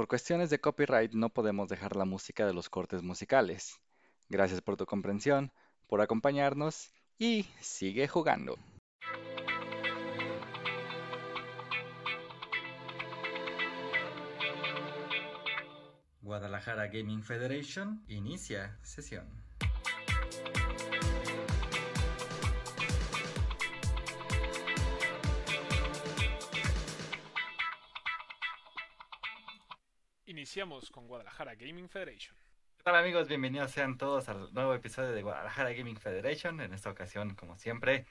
Por cuestiones de copyright no podemos dejar la música de los cortes musicales. Gracias por tu comprensión, por acompañarnos y sigue jugando. Guadalajara Gaming Federation inicia sesión. Iniciamos con Guadalajara Gaming Federation. ¿Qué tal amigos? Bienvenidos sean todos al nuevo episodio de Guadalajara Gaming Federation. En esta ocasión, como siempre,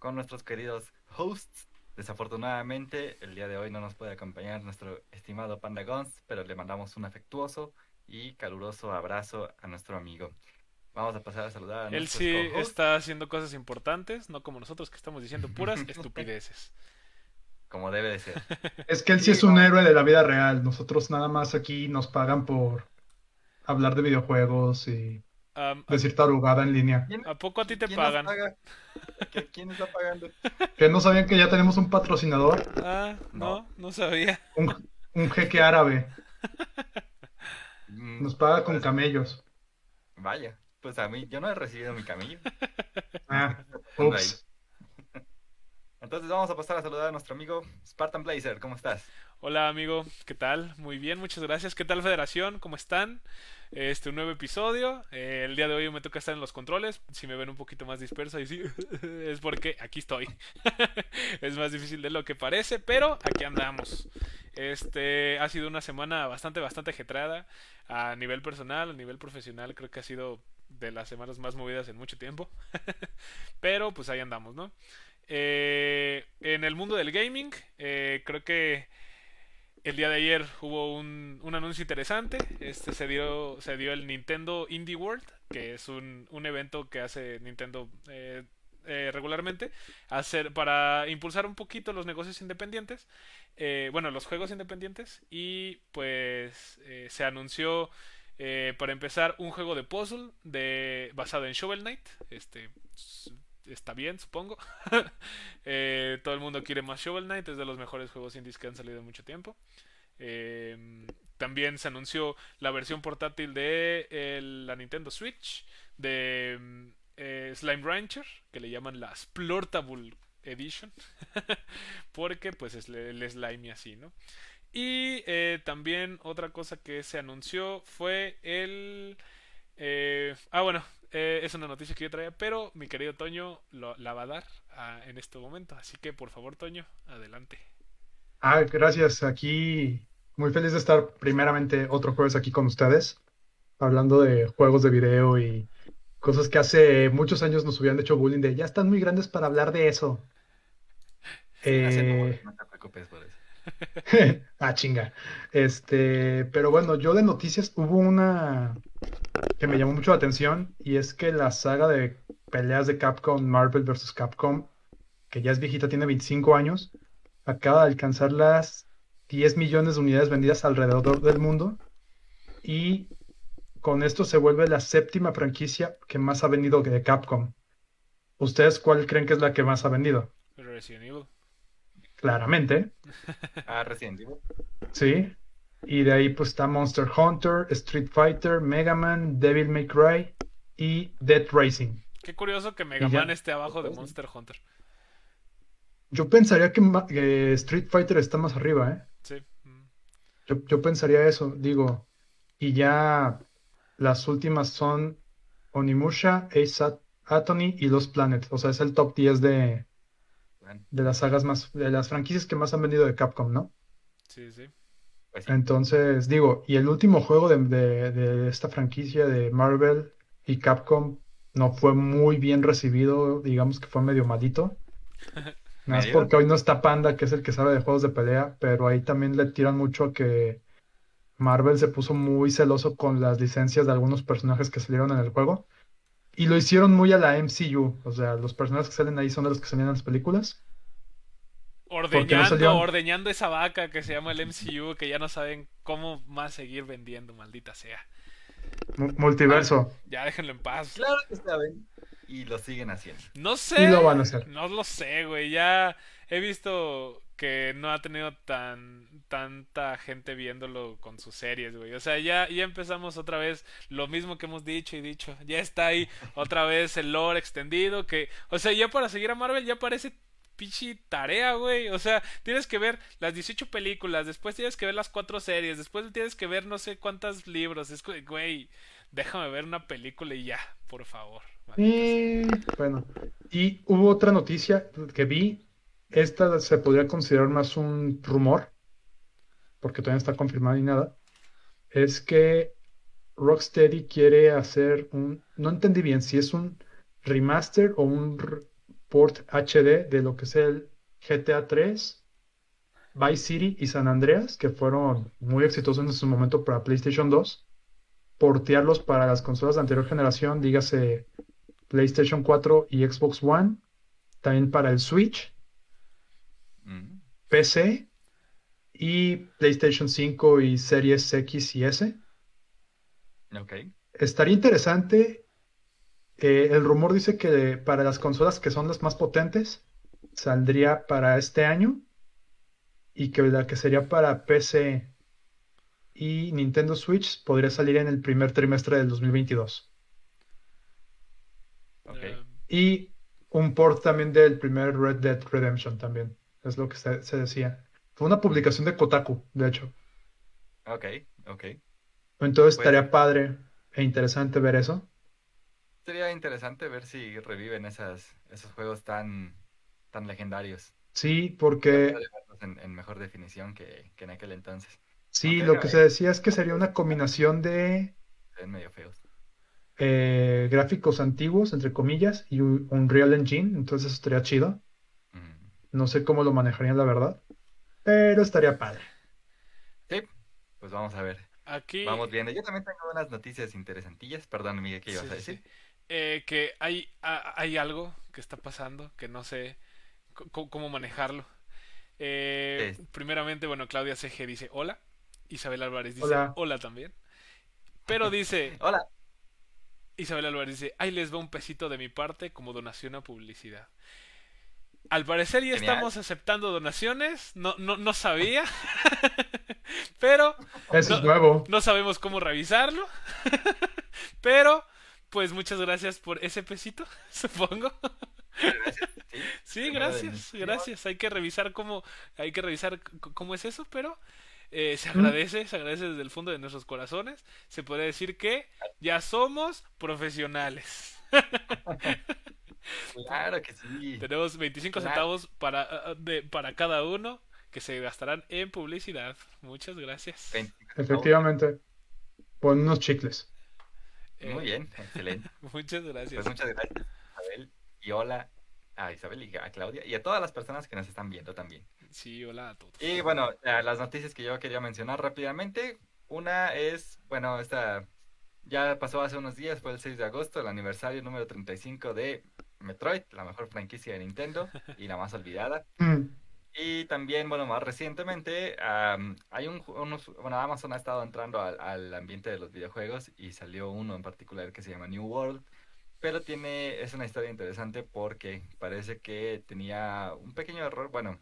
con nuestros queridos hosts. Desafortunadamente, el día de hoy no nos puede acompañar nuestro estimado Panda Guns, pero le mandamos un afectuoso y caluroso abrazo a nuestro amigo. Vamos a pasar a saludar a Él sí está haciendo cosas importantes, no como nosotros que estamos diciendo puras estupideces. Como debe de ser. Es que él sí es un héroe de la vida real. Nosotros nada más aquí nos pagan por hablar de videojuegos y decir tarugada en línea. ¿A poco a ti te pagan? ¿Quién está pagando? ¿Que no sabían que ya tenemos un patrocinador? Ah, no, no, sabía. Un, jeque árabe. Mm, nos paga con pues, camellos. Vaya, pues a mí, yo no he recibido mi camello. Ah, ups. Entonces vamos a pasar a saludar a nuestro amigo Spartan Blazer. ¿Cómo estás? Hola amigo, ¿qué tal? Muy bien, muchas gracias. ¿Qué tal Federación? ¿Cómo están? Este un nuevo episodio. Eh, el día de hoy me toca estar en los controles. Si me ven un poquito más disperso y sí, es porque aquí estoy. es más difícil de lo que parece, pero aquí andamos. Este ha sido una semana bastante, bastante ajetrada a nivel personal, a nivel profesional. Creo que ha sido de las semanas más movidas en mucho tiempo. pero pues ahí andamos, ¿no? Eh, en el mundo del gaming, eh, creo que el día de ayer hubo un, anuncio interesante. Este se dio, se dio el Nintendo Indie World, que es un, evento que hace Nintendo eh, regularmente, hacer, para impulsar un poquito los negocios independientes. bueno, los juegos independientes. Y pues se anunció. para empezar, un juego de puzzle de, basado en Shovel Knight. Este, está bien, supongo. Eh, todo el mundo quiere más Shovel Knight, es de los mejores juegos indies que han salido en mucho tiempo. Em, también se anunció la versión portátil de la Nintendo Switch de em, eh, Slime Rancher, que le llaman la Splortable Edition, porque pues es el slime así, ¿no? Y eh, también otra cosa que se anunció fue el... ah, bueno, eh, es una noticia que yo traía, pero mi querido Toño lo, la va a dar ah, en este momento. Así que por favor, Toño, adelante. Ah, gracias. Aquí muy feliz de estar primeramente otro jueves aquí con ustedes, hablando de juegos de video y cosas que hace muchos años nos hubieran hecho bullying de ya están muy grandes para hablar de eso. Eh, no te preocupes por eso. Ah, chinga. Este, pero bueno, yo de noticias hubo una que me llamó mucho la atención y es que la saga de peleas de Capcom, Marvel vs. Capcom, que ya es viejita, tiene 25 años, acaba de alcanzar las 10 millones de unidades vendidas alrededor del mundo y con esto se vuelve la séptima franquicia que más ha vendido de Capcom. ¿Ustedes cuál creen que es la que más ha vendido? Resident Evil. Claramente. Ah, Resident Evil. Sí. Y de ahí pues está Monster Hunter, Street Fighter, Mega Man, Devil May Cry y Dead Racing. Qué curioso que Mega Man esté abajo de Monster Hunter. Yo pensaría que, Street Fighter está más arriba, ¿eh? Sí. Yo, pensaría eso, digo. Y ya las últimas son Onimusha, Ace Attorney y Los Planet. O sea, es el top 10 de, de las sagas más, de las franquicias que más han vendido de Capcom, ¿no? Sí, sí. Pues Entonces, digo, y el último juego de, esta franquicia de Marvel y Capcom no fue muy bien recibido, digamos que fue medio malito. Más porque hoy no está Panda, que es el que sabe de juegos de pelea, pero ahí también le tiran mucho a que Marvel se puso muy celoso con las licencias de algunos personajes que salieron en el juego. Y lo hicieron muy a la MCU, o sea, los personajes que salen ahí son de los que salían en las películas. Ordeñando, ordeñando esa vaca que se llama el MCU, que ya no saben cómo más seguir vendiendo, maldita sea. multiverso. ya déjenlo en paz. Claro que saben. Y lo siguen haciendo. No sé. Y lo van a hacer. No lo sé, güey. Ya he visto que no ha tenido tan tanta gente viéndolo con sus series, güey. O sea, ya, ya empezamos otra vez lo mismo que hemos dicho y dicho. Ya está ahí otra vez el lore extendido que, o sea, ya para seguir a Marvel ya parece pinche tarea, güey. O sea, tienes que ver las 18 películas, después tienes que ver las cuatro series, después tienes que ver no sé cuántos libros. Es güey, déjame ver una película y ya, por favor. Y bueno, y hubo otra noticia que vi. Esta se podría considerar más un rumor, porque todavía no está confirmado ni nada. Es que Rocksteady quiere hacer un. No entendí bien si es un remaster o un port HD de lo que es el GTA 3, Vice City y San Andreas, que fueron muy exitosos en su momento para PlayStation 2, portearlos para las consolas de anterior generación, dígase PlayStation 4 y Xbox One, también para el Switch, Mm. PC y PlayStation 5 y Series X y S. Ok. Estaría interesante. eh, el rumor dice que para las consolas que son las más potentes saldría para este año y que la que sería para PC y Nintendo Switch podría salir en el primer trimestre del 2022. Ok. Eh, Y un port también del primer Red Dead Redemption también, es lo que se, se decía. Fue una publicación de Kotaku, de hecho. Ok, ok. Entonces Pues- estaría padre e interesante ver eso. Sería interesante ver si reviven esas, esos juegos tan, tan legendarios. Sí, porque En, en mejor definición que, que en aquel entonces. sí, lo que se decía es que sería una combinación de medio feos. eh, gráficos antiguos, entre comillas, y un Unreal Engine, entonces eso estaría chido. No sé cómo lo manejarían, la verdad, pero estaría padre. Sí, pues vamos a ver. aquí. Vamos viendo. Yo también tengo unas noticias interesantillas. Perdón, Miguel, ¿qué ibas Sí, a decir? sí. Eh, que hay, ha- hay algo que está pasando que no sé cómo manejarlo. Eh, Sí. primeramente, bueno, Claudia CG dice hola. Isabel Álvarez dice Hola. hola también. Pero dice, Hola. Isabel Álvarez dice, ahí les va un pesito de mi parte como donación a publicidad. Al parecer ya Genial. estamos aceptando donaciones, no, no, no sabía, pero Eso No. es nuevo. no sabemos cómo revisarlo. Pero, pues muchas gracias por ese pesito, supongo. Gracias. Sí. Gracias, gracias. Hay que revisar cómo, hay que revisar cómo es eso, pero eh, se Mm. agradece, se agradece desde el fondo de nuestros corazones. Se puede decir que ya somos profesionales. Claro que sí. Tenemos 25 Claro. centavos para, ah, de, para cada uno que se gastarán en publicidad. Muchas gracias. 25 Efectivamente. Pon unos chicles. Eh, Muy bien, excelente. Muchas gracias. Pues muchas gracias, Isabel. Y hola a Isabel y a Claudia y a todas las personas que nos están viendo también. Sí, hola a todos. Y bueno, eh, las noticias que yo quería mencionar rápidamente. Una es, bueno, esta ya pasó hace unos días, fue el 6 de agosto, el aniversario número 35 de Metroid, la mejor franquicia de Nintendo y la más olvidada. Mm, Y también, bueno, más recientemente, am, hay un, unos, bueno, Amazon ha estado entrando al, al ambiente de los videojuegos y salió uno en particular que se llama New World, pero tiene, es una historia interesante porque parece que tenía un pequeño error, bueno,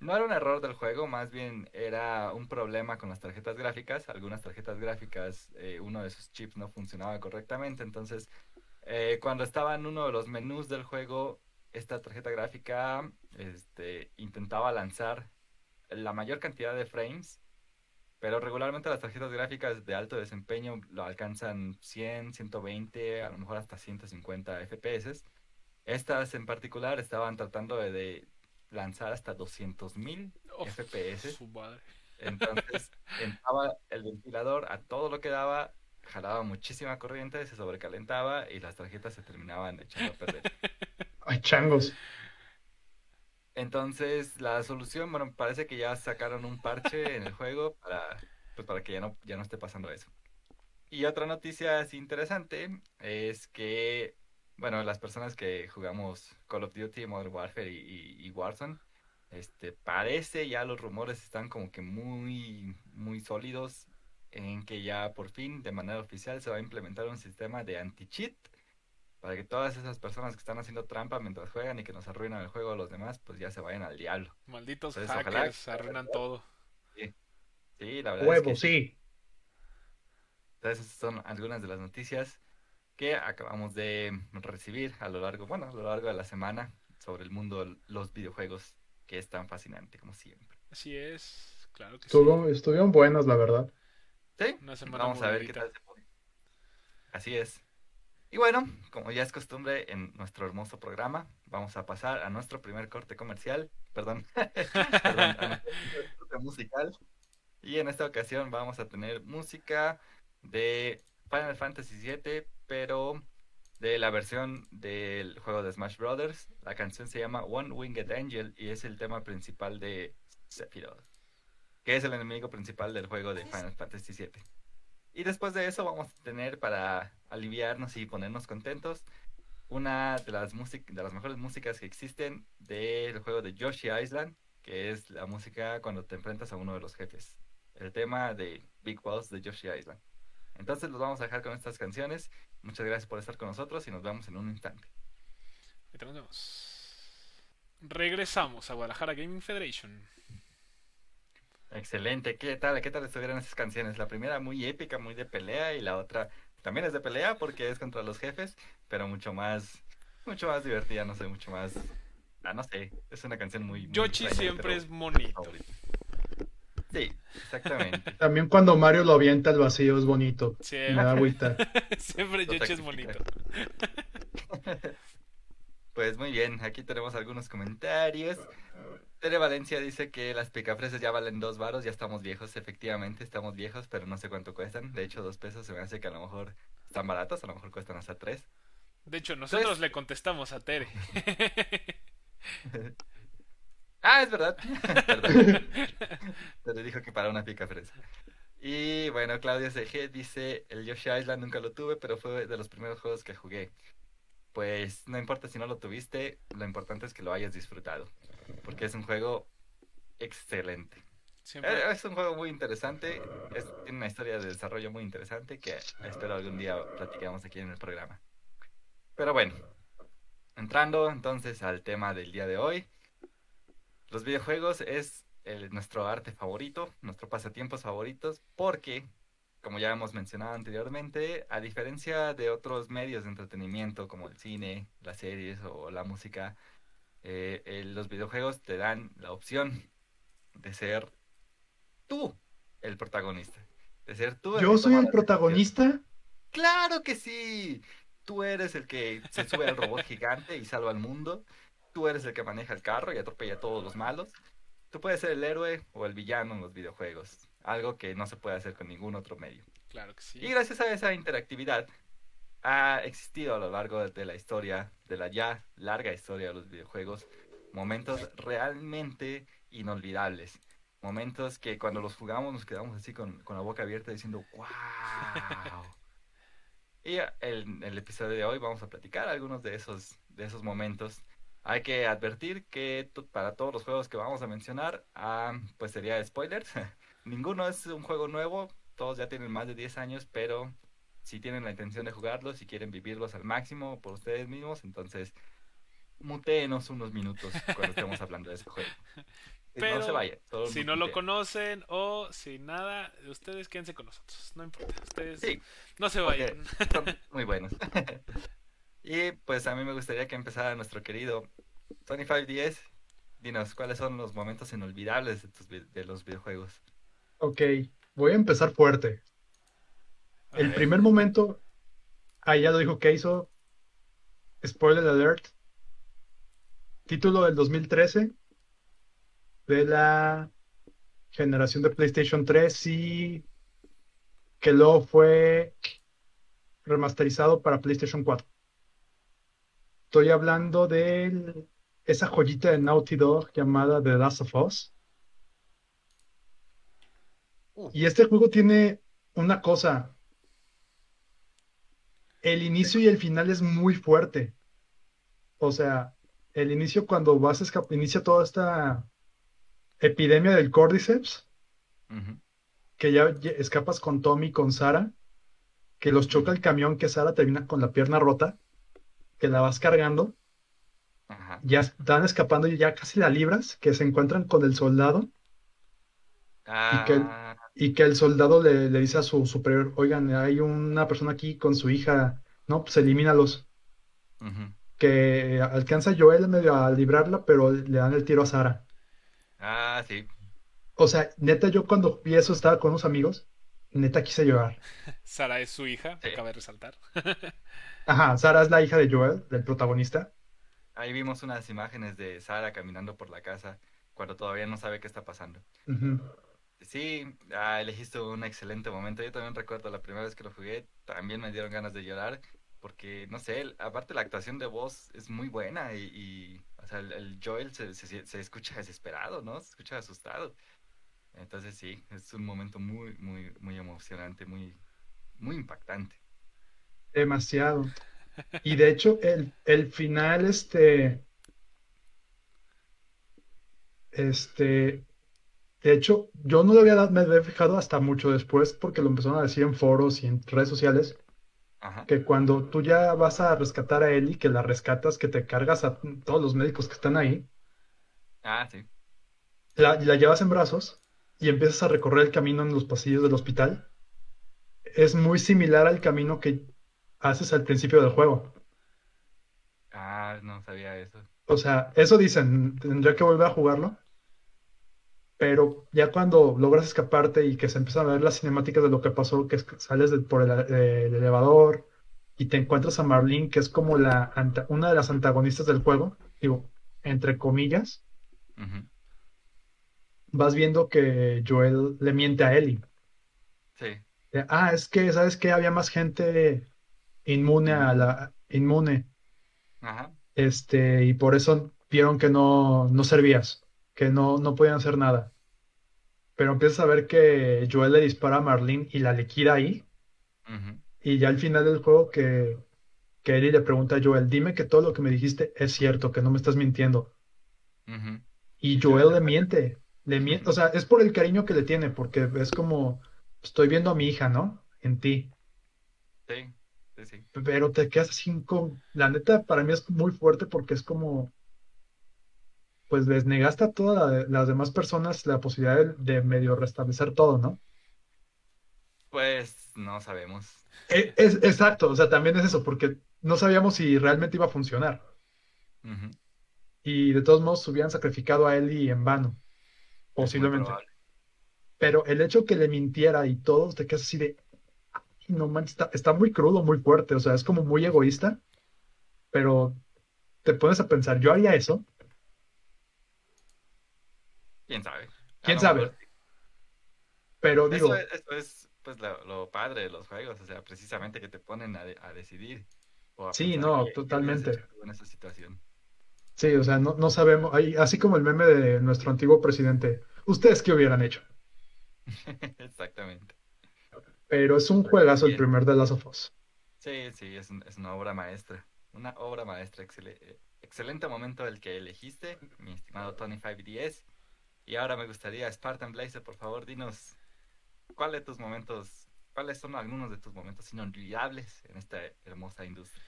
no era un error del juego, más bien era un problema con las tarjetas gráficas, algunas tarjetas gráficas, eh, uno de sus chips no funcionaba correctamente, entonces, eh, cuando estaba en uno de los menús del juego, esta tarjeta gráfica este, intentaba lanzar la mayor cantidad de frames, pero regularmente las tarjetas gráficas de alto desempeño lo alcanzan 100, 120, a lo mejor hasta 150 FPS. Estas en particular estaban tratando de, de lanzar hasta 200.000 Oh, FPS. su madre. Entonces entraba el ventilador a todo lo que daba, jalaba muchísima corriente, se sobrecalentaba y las tarjetas se terminaban echando a perder. Ay, changos. Entonces, la solución, bueno, parece que ya sacaron un parche en el juego para, pues, para que ya no, ya no esté pasando eso. Y otra noticia así interesante es que, bueno, las personas que jugamos Call of Duty, Modern Warfare y, y- y Warzone, este, parece ya los rumores están como que muy, muy sólidos en que ya por fin, de manera oficial, se va a implementar un sistema de anti-cheat para que todas esas personas que están haciendo trampa mientras juegan y que nos arruinan el juego a los demás, pues ya se vayan al diablo. Malditos Entonces, hackers arruinan todo. Sí, la verdad es Huevo, que sí. Entonces, esas son algunas de las noticias que acabamos de recibir a lo largo, bueno, a lo largo de la semana sobre el mundo de los videojuegos, que es tan fascinante como siempre. Así es, claro que sí. Estuvo- estuvieron buenas, la verdad. Sí, Una semana vamos a ver qué tal se pone. Así es. Y bueno, como ya es costumbre en nuestro hermoso programa, vamos a pasar a nuestro primer corte comercial, perdón, perdón, a nuestro corte musical. Y en esta ocasión vamos a tener música de Final Fantasy VII, pero de la versión del juego de Smash Brothers. La canción se llama One Winged Angel y es el tema principal de Sephiroth, que es el enemigo principal del juego de Final Fantasy VII. Y después de eso vamos a tener para aliviarnos y ponernos contentos una de las músic- de las mejores músicas que existen del juego de Yoshi Island, que es la música cuando te enfrentas a uno de los jefes. El tema de Big Boss de Yoshi Island. Entonces los vamos a dejar con estas canciones. Muchas gracias por estar con nosotros y nos vemos en un instante. Regresamos a Guadalajara Gaming Federation. Excelente, ¿qué tal? ¿Qué tal estuvieron esas canciones? La primera muy épica, muy de pelea y la otra también es de pelea porque es contra los jefes, pero mucho más, mucho más divertida, no sé, mucho más, ah, no sé, es una canción muy... muy Yoshi extraña, siempre pero es bonito. Sí, exactamente. También cuando Mario lo avienta al vacío es bonito. Sí, Me da agüita. siempre Yoshi es bonito. Pues muy bien, aquí tenemos algunos comentarios. Tere Valencia dice que las picafresas ya valen dos varos, ya estamos viejos, efectivamente estamos viejos, pero no sé cuánto cuestan. De hecho, dos pesos se me hace que a lo mejor están baratos, a lo mejor cuestan hasta tres. De hecho, nosotros le contestamos a Tere. Ah, es verdad. Perdón. Tere dijo que para una picafresa. Y bueno, Claudia CG dice, el Yoshi Island nunca lo tuve, pero fue de los primeros juegos que jugué. Pues no importa si no lo tuviste, lo importante es que lo hayas disfrutado, porque es un juego excelente. Siempre. Eh, Es un juego muy interesante, es- tiene una historia de desarrollo muy interesante que espero algún día platiquemos aquí en el programa. Pero bueno, entrando entonces al tema del día de hoy, los videojuegos es el- nuestro arte favorito, nuestro pasatiempos favoritos, porque, como ya hemos mencionado anteriormente, a diferencia de otros medios de entretenimiento como el cine, las series o la música, eh, eh, los videojuegos te dan la opción de ser tú el protagonista. De ser tú ¿Yo que soy el protagonista? ¡Claro que sí! Tú eres el que se sube al robot gigante y salva al mundo. Tú eres el que maneja el carro y atropella a todos los malos. Tú puedes ser el héroe o el villano en los videojuegos. Algo que no se puede hacer con ningún otro medio. Claro que sí. Y gracias a esa interactividad ha existido a lo largo de- la historia, de la ya larga historia de los videojuegos, momentos realmente inolvidables. Momentos que cuando los jugamos nos quedamos así con, con la boca abierta diciendo ¡Wow! y en el episodio de hoy vamos a platicar algunos de esos, de esos momentos. Hay que advertir que para todos los juegos que vamos a mencionar, ah, pues sería spoilers. Ninguno es un juego nuevo, todos ya tienen más de 10 años, pero si tienen la intención de jugarlos, si quieren vivirlos al máximo por ustedes mismos, entonces mutéenos unos minutos cuando estemos hablando de ese juego. Pero no se vayan. solo Si no lo conocen o si nada, ustedes quédense con nosotros. No importa. Ustedes Sí, no se vayan. son muy buenos. y pues a mí me gustaría que empezara nuestro querido Tony 510. Dinos, ¿cuáles son los momentos inolvidables de, tus de los videojuegos? Ok, voy a empezar fuerte. El primer momento, ah, ya lo dijo que hizo. Spoiler alert. Título del 2013 de la generación de PlayStation 3 y que luego fue remasterizado para PlayStation 4. Estoy hablando de esa joyita de Naughty Dog llamada The Last of Us. Uh. Y este juego tiene una cosa. El inicio y el final es muy fuerte. O sea, el inicio cuando vas a escapar, inicia toda esta epidemia del Cordyceps, que ya ya escapas con Tommy y con Sara, que los choca el camión, que Sara termina con la pierna rota. que la vas cargando, Ajá. ya están escapando y ya casi la libras, que se encuentran con el soldado y que Ah, y que el soldado le, le dice a su superior, oigan, hay una persona aquí con su hija, no, pues elimínalos. ujú. Que alcanza Joel medio a librarla, pero le dan el tiro a Sara. Ah, sí. O sea, neta, yo cuando vi eso estaba con unos amigos, neta quise llorar. Sara es su hija, Sí. acaba de resaltar. Ajá, Sara es la hija de Joel, del protagonista. Ahí vimos unas imágenes de Sara caminando por la casa cuando todavía no sabe qué está pasando. Ujú. Sí, ah, elegiste un excelente momento. Yo también recuerdo la primera vez que lo jugué, también me dieron ganas de llorar, porque, no sé, aparte la actuación de voz es muy buena y, o sea, el, el Joel se, se- se escucha desesperado, ¿no? Se escucha asustado. Entonces sí, es un momento muy, muy, muy emocionante, muy, muy impactante. Demasiado. Y de hecho, el, el final, este, este, de hecho, yo no lo había, dado- me había fijado hasta mucho después porque lo empezaron a decir en foros y en redes sociales, Ajá. que cuando tú ya vas a rescatar a Ellie, que la rescatas, que te cargas a todos los médicos que están ahí, Ah, sí. la, la llevas en brazos y empiezas a recorrer el camino en los pasillos del hospital, es muy similar al camino que haces al principio del juego. Ah, no sabía eso. O sea, eso dicen, tendría que volver a jugarlo. Pero ya cuando logras escaparte y que se empiezan a ver las cinemáticas de lo que pasó, que es que sales de- por el, eh, el elevador y te encuentras a Marlene, que es como la una de las antagonistas del juego, digo, entre comillas, vas viendo que Joel le miente a Ellie. Sí. Ah, es que, ¿sabes qué? Había más gente inmune a la inmune. Ajá. Este, y por eso vieron que no, no servías, que no, no podían hacer nada. Pero empiezas a ver que Joel le dispara a Marlene y la liquida ahí. Y ya al final del juego que, que Ellie le pregunta a Joel, dime que todo lo que me dijiste es cierto, que no me estás mintiendo. Y Y Joel le le miente, le miente, o sea, es por el cariño que le tiene, porque es como, estoy viendo a mi hija, ¿no? En ti. Sí, sí, sí. Pero te quedas así con... La neta, para mí es muy fuerte porque es como... Pues les negaste a todas la- las demás personas la posibilidad de, de medio restablecer todo, ¿no? Pues no sabemos. E- Es, exacto, o sea, también es eso, porque no sabíamos si realmente iba a funcionar. Y de todos modos hubieran sacrificado a Ellie en vano, posiblemente. Pero el hecho que le mintiera y todo, te quedas así de... "Ay, No manches, está, está muy crudo, muy fuerte, o sea, es como muy egoísta, pero te pones a pensar, ¿yo haría eso? ¿Quién sabe? ¿Quién sabe? mejor. Pero Eso digo, es, eso es, pues lo, lo padre de los juegos, o sea, precisamente que te ponen a, de- a decidir o a Sí, no, totalmente. en esa situación. Sí, o sea, no, no sabemos, así como el meme de nuestro antiguo presidente, ¿ustedes qué hubieran hecho? Exactamente. Pero es un juegazo el primer de Last of Us. Sí, sí, es, un- es una obra maestra. Una obra maestra. excele- eh, excelente momento el que elegiste, mi estimado Tony 5DS. Y ahora me gustaría, Spartan Blazer, por favor, dinos cuál de tus momentos, cuáles son algunos de tus momentos inolvidables en esta hermosa industria.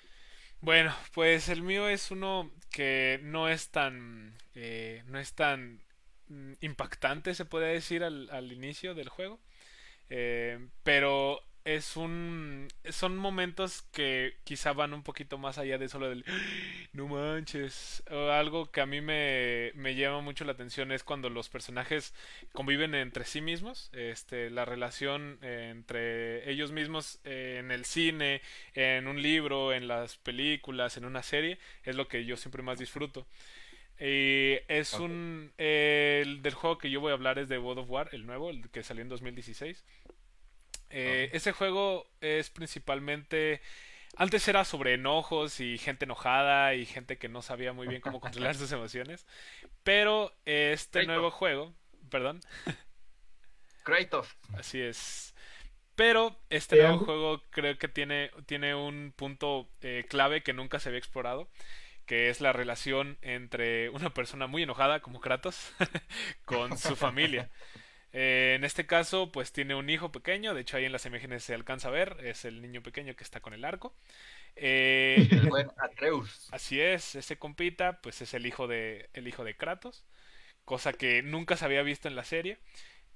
Bueno, pues el mío es uno que no es tan, eh, no es tan mm, impactante, se puede decir, al, al inicio del juego. Eh, pero es un, son momentos que quizá van un poquito más allá de solo del, no manches, o algo que a mí me, me llama mucho la atención es cuando los personajes conviven entre sí mismos, este, la relación eh, entre ellos mismos eh, en el cine, en un libro, en las películas, en una serie, es lo que yo siempre más disfruto. Y es un... eh, el del juego que yo voy a hablar es de God of War, el nuevo, el que salió en 2016. Eh. Ese juego es principalmente... Antes era sobre enojos y gente enojada y gente que no sabía muy bien cómo controlar sus emociones. Pero este Kratos. nuevo juego... Perdón. Kratos. Así es. Pero este nuevo juego creo que tiene, tiene un punto eh, clave que nunca se había explorado, que es la relación entre una persona muy enojada como Kratos con su familia. Eh, en este caso, pues tiene un hijo pequeño, de hecho ahí en las imágenes se alcanza a ver, es el niño pequeño que está con el arco. Eh, el buen Atreus. Así es, ese compita, pues es el hijo de, el hijo de Kratos, cosa que nunca se había visto en la serie.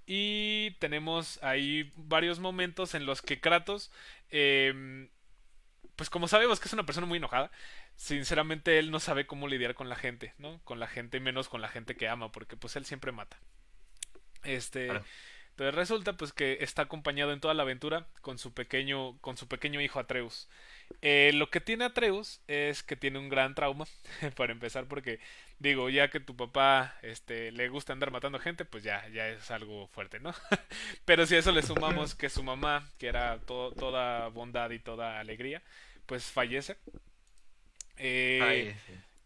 Y tenemos ahí varios momentos en los que Kratos, em, pues como sabemos que es una persona muy enojada, sinceramente él no sabe cómo lidiar con la gente, ¿no? Con la gente, menos con la gente que ama, porque pues él siempre mata. Este, entonces resulta pues que está acompañado en toda la aventura con su pequeño, con su pequeño hijo Atreus. Eh, lo que tiene Atreus es que tiene un gran trauma, para empezar, porque digo, ya que tu papá este, le gusta andar matando gente, pues ya, ya es algo fuerte, ¿no? Pero si a eso le sumamos que su mamá, que era toda bondad y toda alegría, pues fallece. Eh,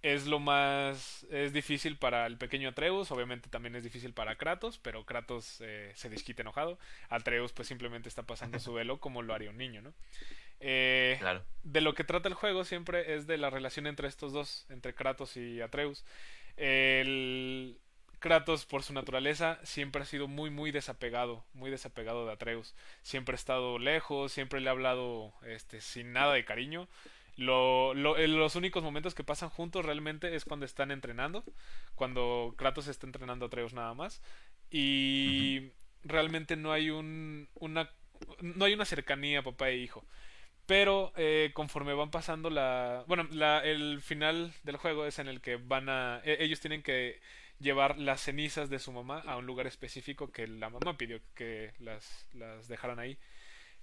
es lo más es difícil para el pequeño Atreus obviamente también es difícil para Kratos pero Kratos eh, se disquite enojado. Atreus pues simplemente está pasando su velo como lo haría un niño no eh, claro. de lo que trata el juego siempre es de la relación entre estos dos entre Kratos y Atreus. El Kratos por su naturaleza siempre ha sido muy muy desapegado muy desapegado de Atreus. Siempre ha estado lejos siempre le ha hablado este sin nada de cariño lo, lo, los únicos momentos que pasan juntos realmente es cuando están entrenando, cuando Kratos está entrenando a Atreus nada más. Y realmente no hay un, una, no hay una cercanía papá e hijo. Pero eh, conforme van pasando la... Bueno, la, el final del juego es en el que van a... E, ellos tienen que llevar las cenizas de su mamá a un lugar específico que la mamá pidió que las, las dejaran ahí.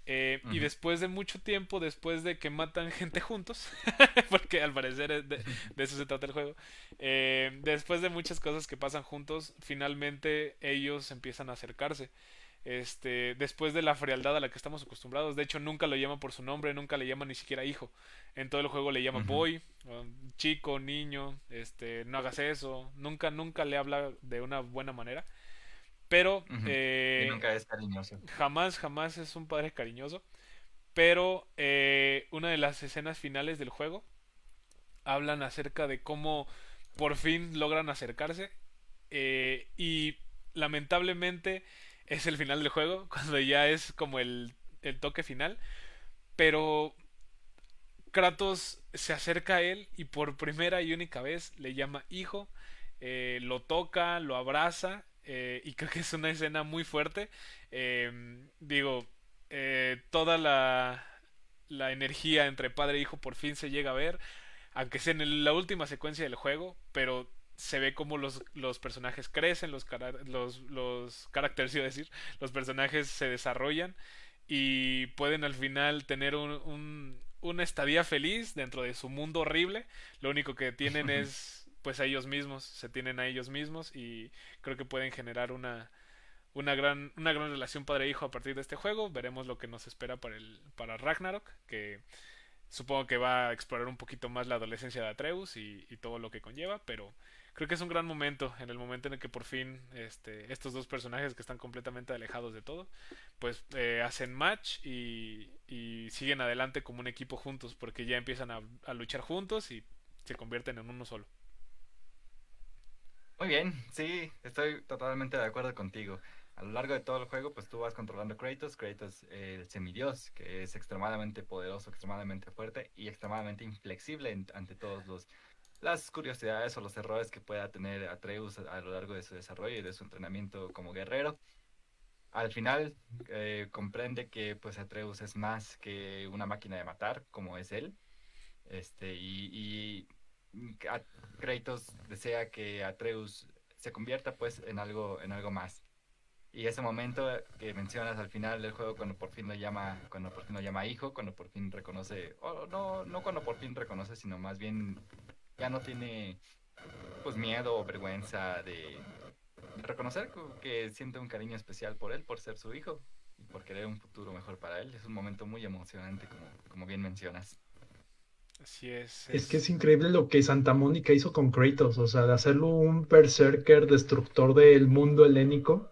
Eh, y después de mucho tiempo, después de que matan gente juntos, porque al parecer de, eso se trata el juego, eh, después de muchas cosas que pasan juntos, finalmente ellos empiezan a acercarse. Este, después de la frialdad a la que estamos acostumbrados, de hecho nunca lo llama por su nombre, nunca le llama ni siquiera hijo. En todo el juego le llama boy, chico, niño, este, no hagas eso, nunca, nunca le habla de una buena manera. Pero... Eh, nunca es cariñoso. Jamás, jamás es un padre cariñoso. Pero eh, una de las escenas finales del juego hablan acerca de cómo por fin logran acercarse. Eh, y lamentablemente es el final del juego, cuando ya es como el, el toque final. Pero Kratos se acerca a él y por primera y única vez le llama hijo, lo toca, lo abraza eh, y creo que es una escena muy fuerte. Em, digo, eh, toda la, la energía entre padre e hijo por fin se llega a ver, aunque sea en la última secuencia del juego, pero se ve como los, los personajes crecen, los, los, los caracteres, iba a decir, los personajes se desarrollan y pueden al final tener un, un, una estadía feliz dentro de su mundo horrible. Lo único que tienen es pues a ellos mismos, se tienen a ellos mismos y creo que pueden generar una, una gran, una gran relación padre-hijo a partir de este juego. Veremos lo que nos espera para, el, para Ragnarok, que supongo que va a explorar un poquito más la adolescencia de Atreus y, todo lo que conlleva, pero creo que es un gran momento, en el momento en el que por fin este, estos dos personajes que están completamente alejados de todo, pues eh, hacen match y, y, siguen adelante como un equipo juntos, porque ya empiezan a luchar juntos y se convierten en uno solo. Muy bien, sí, estoy totalmente de acuerdo contigo. A lo largo de todo el juego, pues tú vas controlando Kratos, Kratos el semidios, que es extremadamente poderoso, extremadamente fuerte y extremadamente inflexible ante todos los las curiosidades o los errores que pueda tener Atreus a, lo largo de su desarrollo y de su entrenamiento como guerrero. Al final eh, comprende que pues Atreus es más que una máquina de matar, como es él. Este, y Kratos desea que Atreus se convierta pues en algo, en algo más. Y ese momento que mencionas al final del juego cuando por fin lo llama, cuando por fin lo llama hijo, cuando por fin reconoce, o no, no cuando por fin reconoce, sino más bien ya no tiene pues miedo o vergüenza de, reconocer que siente un cariño especial por él, por ser su hijo y por querer un futuro mejor para él. Es un momento muy emocionante como, como bien mencionas. Así es, es. que es increíble lo que Santa Mónica hizo con Kratos, o sea, de hacerlo un berserker destructor del mundo helénico.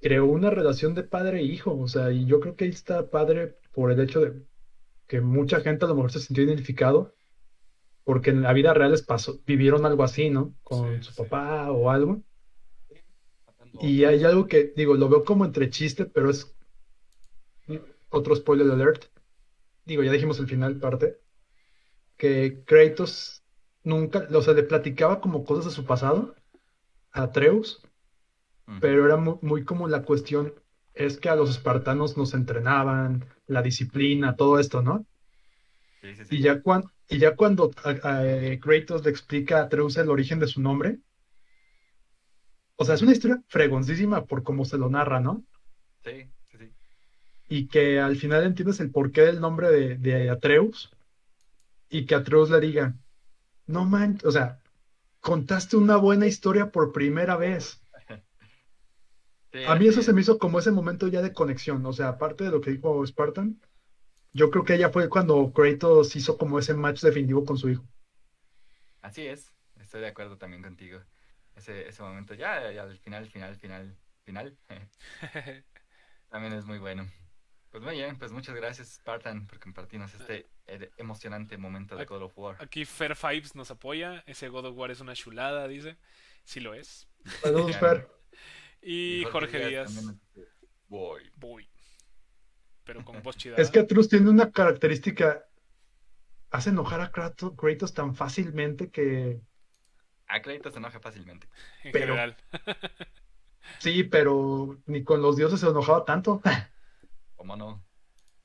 Creó una relación de padre e hijo, o sea, y yo creo que ahí está padre por el hecho de que mucha gente a lo mejor se sintió identificado, porque en la vida real les pasó, vivieron algo así, ¿no? Con su papá o algo. Y hay algo que, digo, lo veo como entre chiste, pero es otro spoiler alert. Digo, ya dijimos el final parte. Que Kratos nunca, o sea, le platicaba como cosas de su pasado a Atreus, pero era mu- muy, como la cuestión, es que a los espartanos nos entrenaban, la disciplina, todo esto, ¿no? Sí, sí, sí. Y ya, cuan- y ya cuando a- a, Kratos le explica a Atreus el origen de su nombre, o sea, es una historia fregoncísima por cómo se lo narra, ¿no? Sí. Y que al final entiendes el porqué del nombre de, de Atreus y que Atreus le diga, no man, o sea, contaste una buena historia por primera vez. Sí, A mí eso se me hizo como ese momento ya de conexión, o sea, aparte de lo que dijo Spartan, yo creo que ya fue cuando Kratos hizo como ese match definitivo con su hijo. Así es, estoy de acuerdo también contigo. Ese, ese momento ya, ya al final, final, final, final, también es muy bueno. Pues muy bien, pues muchas gracias Spartan por compartirnos este eh, emocionante momento de God of War. Aquí Fair Fives nos apoya. Ese God of War es una chulada, dice. Sí lo es. Saludos, Ya. Fer. Y Jorge Díaz. dice, Voy. Voy. Pero con voz chida. Es que Atreus tiene una característica, hace enojar a Kratos, Kratos tan fácilmente que A Kratos se enoja fácilmente. en pero- general. sí, pero ni con los dioses se enojaba tanto. ¿Cómo no?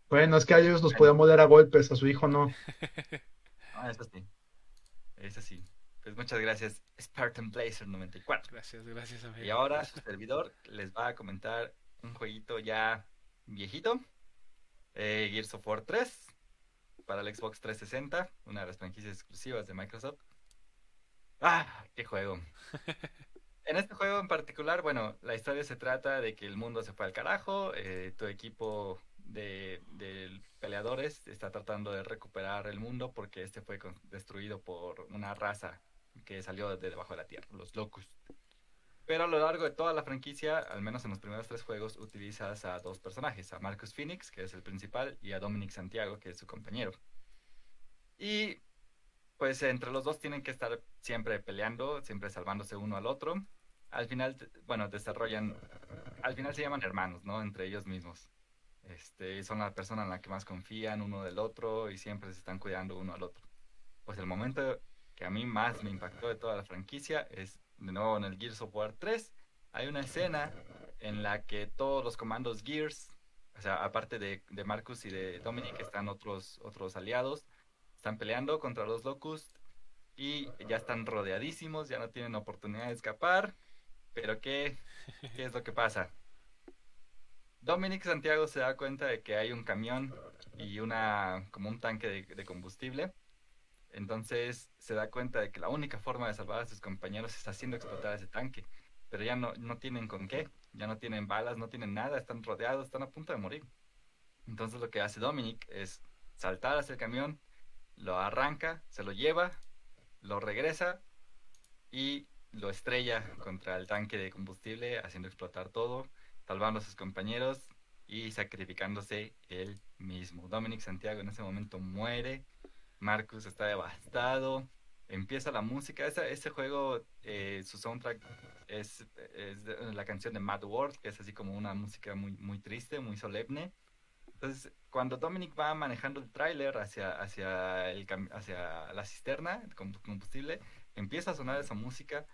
Bueno, es que a ellos los podía moler a golpes, a su hijo no. Ah, eso sí. Eso sí. Pues muchas gracias Spartan Blazer 94. Gracias, gracias, amigo. Y ahora su servidor les va a comentar un jueguito ya viejito. eh, Gears of War 3 para el Xbox 360, una de las franquicias exclusivas de Microsoft. ¡Ah! ¡Qué juego! En este juego en particular, bueno, la historia se trata de que el mundo se fue al carajo, eh, tu equipo de, de peleadores está tratando de recuperar el mundo porque este fue destruido por una raza que salió de debajo de la tierra, los Locust. Pero a lo largo de toda la franquicia, al menos en los primeros tres juegos, utilizas a dos personajes, a Marcus Phoenix, que es el principal, y a Dominic Santiago, que es su compañero. Y pues entre los dos tienen que estar siempre peleando, siempre salvándose uno al otro. Al final, bueno, desarrollan, al final se llaman hermanos, ¿no? Entre ellos mismos. Este, son la persona en la que más confían uno del otro y siempre se están cuidando uno al otro. Pues el momento que a mí más me impactó de toda la franquicia es, de nuevo, en el Gears of War 3. Hay una escena en la que todos los comandos Gears, o sea, aparte de, de Marcus y de Dominic, están otros, otros aliados, están peleando contra los Locust y ya están rodeadísimos, ya no tienen oportunidad de escapar. Pero ¿qué, qué es lo que pasa? Dominic Santiago se da cuenta de que hay un camión y una como un tanque de, de combustible. Entonces se da cuenta de que la única forma de salvar a sus compañeros es haciendo explotar ese tanque. Pero ya no, no tienen con qué, ya no tienen balas, no tienen nada, están rodeados, están a punto de morir. Entonces lo que hace Dominic es saltar hacia el camión, lo arranca, se lo lleva, lo regresa y lo estrella contra el tanque de combustible, haciendo explotar todo, salvando a sus compañeros y sacrificándose él mismo. Dominic Santiago en ese momento muere, Marcus está devastado, empieza la música, ese, ese juego, eh, su soundtrack es, es la canción de Mad World, que es así como una música muy, muy triste, muy solemne. Entonces, cuando Dominic va manejando el tráiler hacia, hacia, el hacia la cisterna con combustible, empieza a sonar esa música.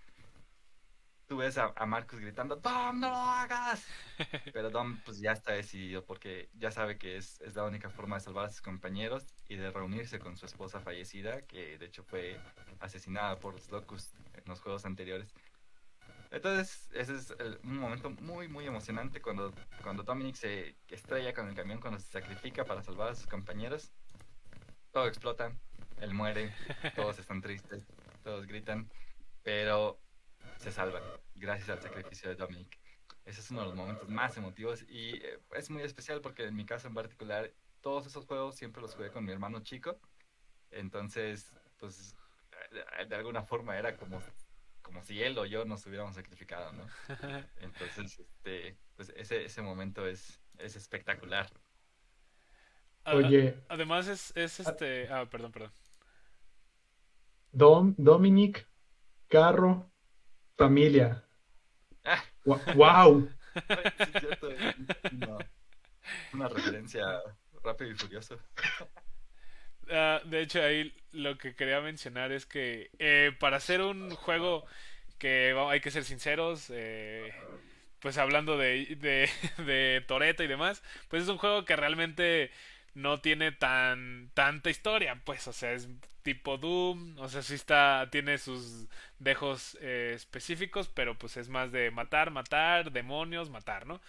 Tú ves a, a Marcus gritando, Dom, no lo hagas. Pero Dom pues ya está decidido porque ya sabe que es, es la única forma de salvar a sus compañeros y de reunirse con su esposa fallecida, que de hecho fue asesinada por los Locust en los juegos anteriores. Entonces, ese es el- un momento muy, muy emocionante cuando, cuando Dominic se estrella con el camión, cuando se sacrifica para salvar a sus compañeros. Todo explota, él muere, todos están tristes, todos gritan, pero se salvan gracias al sacrificio de Dominic. Ese es uno de los momentos más emotivos y eh, es muy especial porque en mi caso en particular, todos esos juegos siempre los jugué con mi hermano chico. Entonces, pues, de alguna forma era como, si él o yo nos hubiéramos sacrificado, ¿no? Entonces, este, pues ese, ese momento es, es espectacular. A- Oye, Además es, es este... Ah, perdón, perdón. Dom, Dominic, carro, familia. Ah, ¡Wow! Una referencia rápido y furioso. Ah, de hecho, ahí lo que quería mencionar es que eh, para hacer un juego que hay que ser sinceros, eh, pues hablando de, de, y demás, pues es un juego que realmente no tiene tan tanta historia, pues, o sea, es tipo Doom, o sea, sí está, tiene sus dejos eh, específicos, pero pues es más de matar, matar, demonios, matar, ¿no?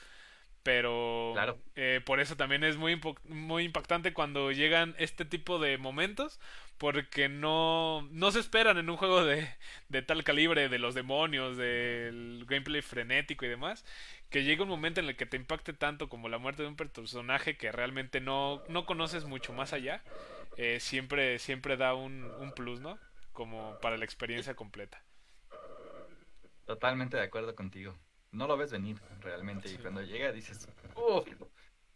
Pero eh, por eso también es muy, muy impactante cuando llegan este tipo de momentos, porque no, no se esperan en un juego de, de tal calibre, de los demonios, del gameplay frenético y demás, que llegue un momento en el que te impacte tanto como la muerte de un personaje que realmente no, no conoces mucho más allá, eh, siempre, siempre da un, un plus, ¿no? Como para la experiencia completa. Totalmente de acuerdo contigo no lo ves venir realmente. Y cuando llega dices, uff,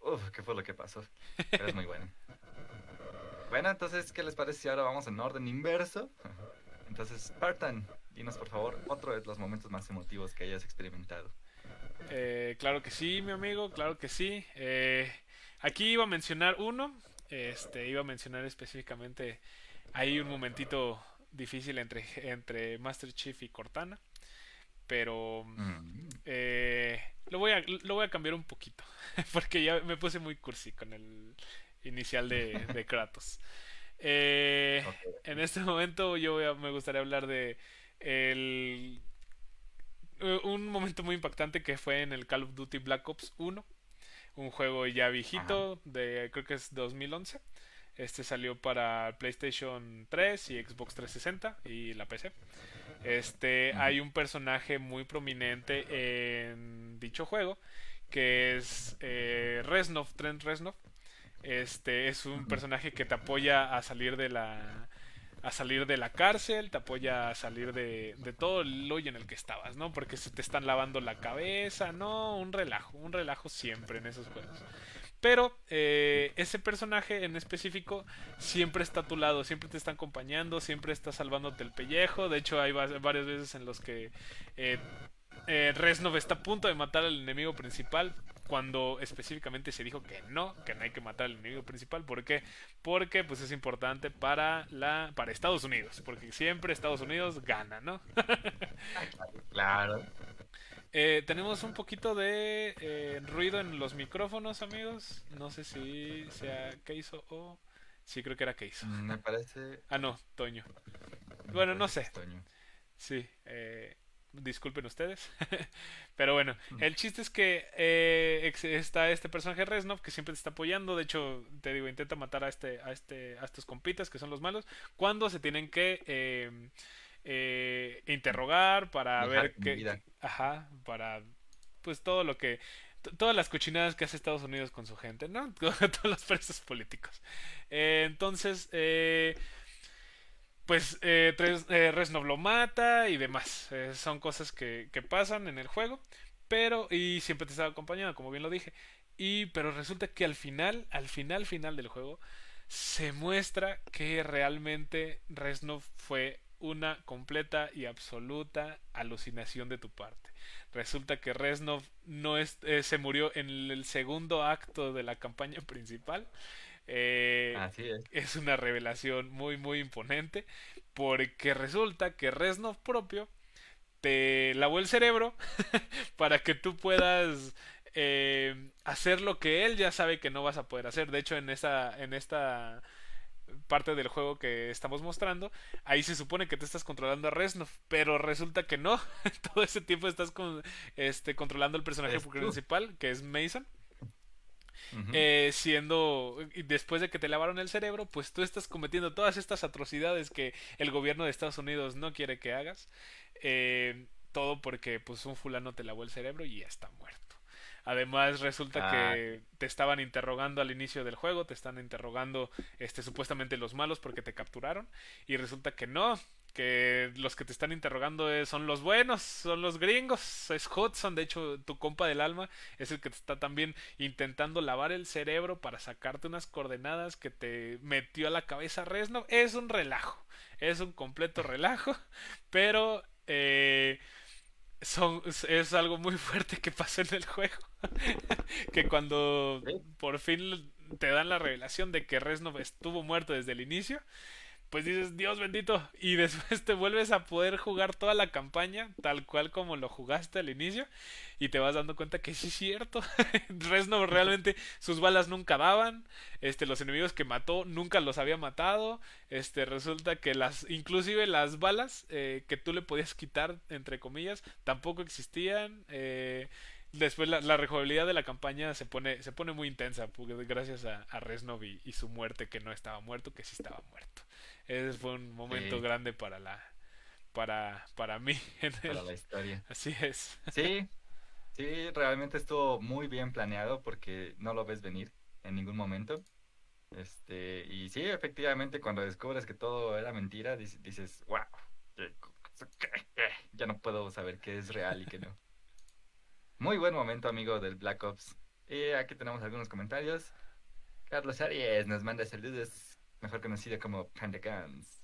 uff, ¿qué fue lo que pasó? Pero es muy bueno. bueno, entonces, ¿qué les parece si ahora vamos en orden inverso? Entonces, Spartan, dinos por favor otro de los momentos más emotivos que hayas experimentado. Eh, claro que sí, mi amigo, claro que sí. Eh, aquí iba a mencionar uno, este, iba a mencionar específicamente, hay un momentito difícil entre, entre Master Chief y Cortana pero mm. eh, lo, voy a, lo voy a cambiar un poquito, porque ya me puse muy cursi con el inicial de, Kratos. Eh, en este momento yo me gustaría hablar de el, un momento muy impactante que fue en el Call of Duty Black Ops 1, un juego ya viejito, de creo que es 2011. Este salió para PlayStation 3 y Xbox 360 y la PC. Este, hay un personaje muy prominente en dicho juego que es eh, Reznov, Trent Reznov. Este es un personaje que te apoya a salir de la a salir de la cárcel, te apoya a salir de, de todo el hoyo en el que estabas, ¿no? Porque se te están lavando la cabeza, no, un relajo, un relajo siempre en esos juegos. Pero eh, ese personaje en específico siempre está a tu lado, siempre te está acompañando, siempre está salvándote el pellejo. De hecho, hay varias veces en los que eh, eh, está a punto de matar al enemigo principal. Cuando específicamente se dijo que no, que no hay que matar al enemigo principal. ¿Por qué? Porque pues es importante para la para Estados Unidos. Porque siempre Estados Unidos gana, ¿no? claro. Eh, tenemos un poquito de eh, ruido en los micrófonos, amigos. No sé si sea hizo o... Sí, creo que era hizo mm, Me parece... Ah, no, Toño. Bueno, no sé. Sí, eh, disculpen ustedes. Pero bueno, mm. el chiste es que eh, está este personaje Reznov que siempre te está apoyando. De hecho, te digo, intenta matar a este, a este, a estos compitas que son los malos. Cuando se tienen que eh, interrogar para ver qué ajá para pues todo lo que todas las cochinadas que hace Estados Unidos con su gente no todos los presos políticos. Eh, entonces eh, pues eh, Reznov lo mata y demás. Son cosas que, que pasan en el juego pero y siempre te estaba acompañando como bien lo dije. Y pero resulta que al final al final final del juego se muestra que realmente Reznov fue una completa y absoluta alucinación de tu parte. Resulta que Reznov no es, eh, se murió en el segundo acto de la campaña principal. Eh, Así es. es una revelación muy muy imponente porque resulta que Reznov propio te lavó el cerebro para que tú puedas eh, hacer lo que él ya sabe que no vas a poder hacer. De hecho, en esta, en esta parte del juego que estamos mostrando, ahí se supone que te estás controlando a Reznov, pero resulta que no. Todo ese tiempo estás con, este, controlando al personaje principal, que es Mason. Eh, siendo después de que te lavaron el cerebro pues tú estás cometiendo todas estas atrocidades que el gobierno de Estados Unidos no quiere que hagas eh, todo porque pues un fulano te lavó el cerebro y ya está muerto Además resulta que ah. te estaban interrogando al inicio del juego, te están interrogando este supuestamente los malos porque te capturaron y resulta que no, que los que te están interrogando son los buenos, son los gringos, es Hudson, de hecho tu compa del alma es el que te está también intentando lavar el cerebro para sacarte unas coordenadas que te metió a la cabeza Resno, es un relajo, es un completo relajo, pero eh, son, es algo muy fuerte que pasó en el juego. que cuando por fin te dan la revelación de que Reznov estuvo muerto desde el inicio, pues dices, Dios bendito, y después te vuelves a poder jugar toda la campaña tal cual como lo jugaste al inicio, y te vas dando cuenta que sí es cierto, Resno realmente sus balas nunca daban, este, los enemigos que mató nunca los había matado, este, resulta que las, inclusive las balas eh, que tú le podías quitar, entre comillas, tampoco existían, eh, después la, la, rejugabilidad de la campaña se pone, se pone muy intensa, porque gracias a, a y, y, su muerte, que no estaba muerto, que sí estaba muerto. Ese fue un momento Sí. grande para la para, para mí. en para el- la historia. Así es. Sí, sí, realmente estuvo muy bien planeado porque no lo ves venir en ningún momento. Este, y sí, efectivamente, cuando descubres que todo era mentira, dices, dices wow, ya no puedo saber qué es real y qué no. Muy buen momento, amigo del Black Ops. Y aquí tenemos algunos comentarios. Carlos Arias nos manda saludos, mejor conocido como Panda Guns.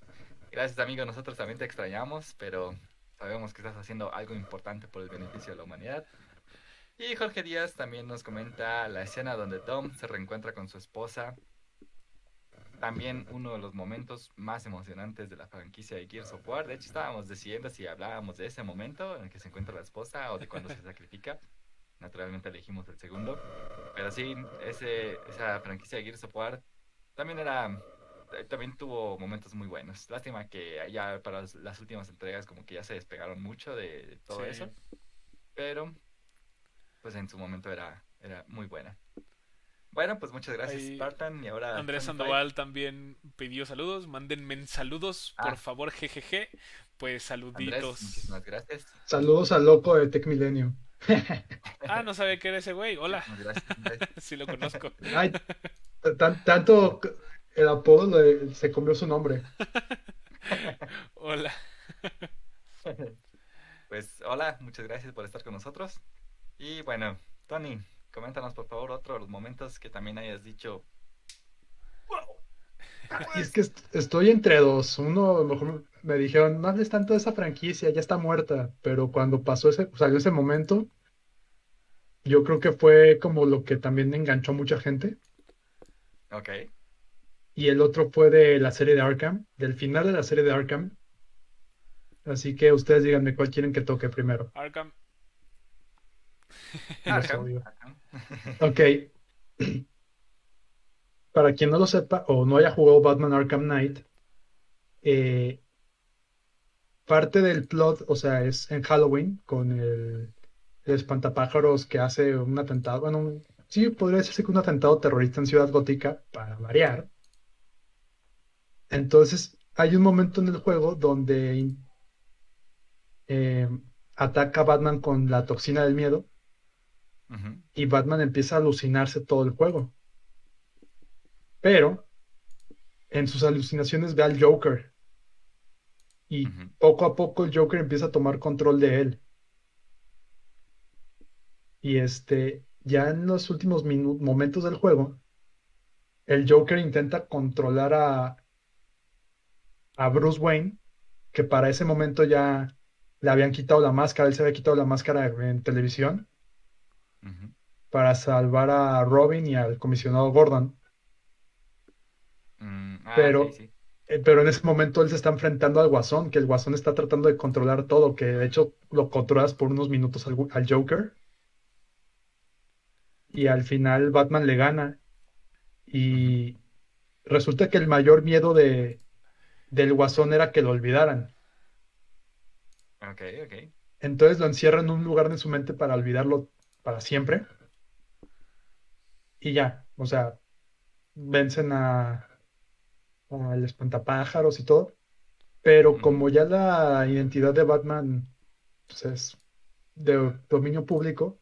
Gracias, amigo, nosotros también te extrañamos, pero sabemos que estás haciendo algo importante por el beneficio de la humanidad. Y Jorge Díaz también nos comenta la escena donde Tom se reencuentra con su esposa. También uno de los momentos más emocionantes de la franquicia de Gears of War. De hecho, estábamos decidiendo si hablábamos de ese momento en el que se encuentra la esposa o de cuando se sacrifica. Naturalmente elegimos el segundo. Pero sí, ese, esa franquicia de Gears of War también era también tuvo momentos muy buenos. Lástima que ya para las- últimas entregas como que ya se despegaron mucho de, de todo Sí. eso. Pero pues en su momento era, era muy buena. Bueno, pues muchas gracias Ahí Spartan y ahora Andrés. Sandoval también pidió saludos. Mándenme saludos, Ah. por favor, jejeje. Pues Andrés, saluditos. muchísimas gracias. Saludos al loco de Tech Milenio. Ah, no sabía que era ese güey. Hola, gracias, Andrés. sí lo conozco. Ay, tanto el apodo le- se comió su nombre. Hola. Pues hola, muchas gracias por estar con nosotros. Y bueno, Tony, coméntanos por favor otro de los momentos que también hayas dicho. Y es que est- estoy entre dos. Uno, a lo mejor me dijeron, no hables tanto de esa franquicia, ya está muerta. Pero cuando pasó ese, salió ese momento, yo creo que fue como lo que también enganchó a mucha gente. Ok, Y el otro fue de la serie de Arkham, del final de la serie de Arkham. Así que ustedes díganme cuál quieren que toque primero. Arkham. Arkham. Ok. Para quien no lo sepa o no haya jugado Batman Arkham Knight, eh, parte del plot, o sea, es en Halloween con el, el espantapájaros que hace un atentado, bueno, un- sí, podría decirse que un atentado terrorista en Ciudad Gótica, para variar. Entonces, hay un momento en el juego donde eh, ataca a Batman con la toxina del miedo y Batman empieza a alucinarse todo el juego. Pero en sus alucinaciones ve al Joker y poco a poco el Joker empieza a tomar control de él. Y este, ya en los últimos momentos del juego, el Joker intenta controlar a, a Bruce Wayne, que para ese momento ya le habían quitado la máscara, él se había quitado la máscara en televisión para salvar a Robin y al comisionado Gordon. Mm, ah, Pero- sí, sí. Eh, Pero en ese momento él se está enfrentando al Guasón, que el Guasón está tratando de controlar todo, que de hecho lo controlas por unos minutos al, al Joker. Y al final Batman le gana. Y resulta que el mayor miedo de, del Guasón era que lo olvidaran. Ok, ok. Entonces lo encierra en un lugar de su mente para olvidarlo para siempre. Y ya, o sea, vencen a al espantapájaros y todo. Pero como ya la identidad de Batman pues, es de dominio público,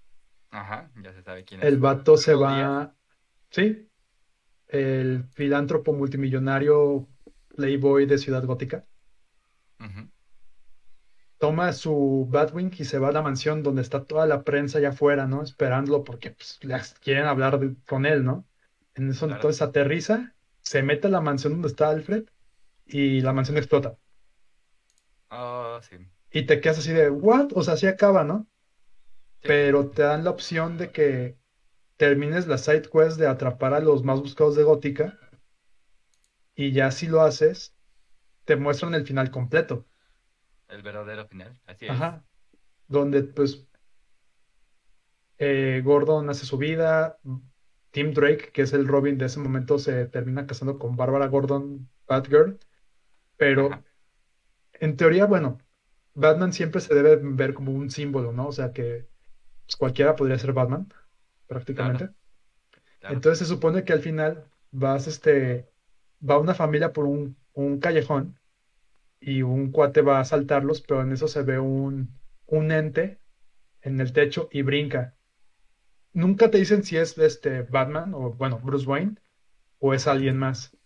Ajá, ya se sabe quién es. el vato se va, sí, el filántropo multimillonario Playboy de Ciudad Gótica. Toma su Batwing y se va a la mansión donde está toda la prensa allá afuera, ¿no? Esperándolo porque pues, quieren hablar de- con él, ¿no? En eso Claro. entonces aterriza, se mete a la mansión donde está Alfred y la mansión explota. Oh, sí. y te quedas así de, ¿what? O sea, así acaba, ¿no? Sí. Pero te dan la opción de que termines la side quest de atrapar a los más buscados de Gótica y ya si lo haces, te muestran el final completo. El verdadero final. Así es. Ajá. Donde pues eh, Gordon hace su vida, Tim Drake, que es el Robin de ese momento, se termina casando con Bárbara Gordon, Batgirl, pero Ajá. en teoría, bueno, Batman siempre se debe ver como un símbolo, ¿no? O sea que pues, cualquiera podría ser Batman, prácticamente. Claro. Entonces se supone que al final vas, este, va una familia por un, un callejón y un cuate va a asaltarlos, pero en eso se ve un, un ente en el techo y brinca. Nunca te dicen si es este Batman o, bueno, Bruce Wayne o es alguien más.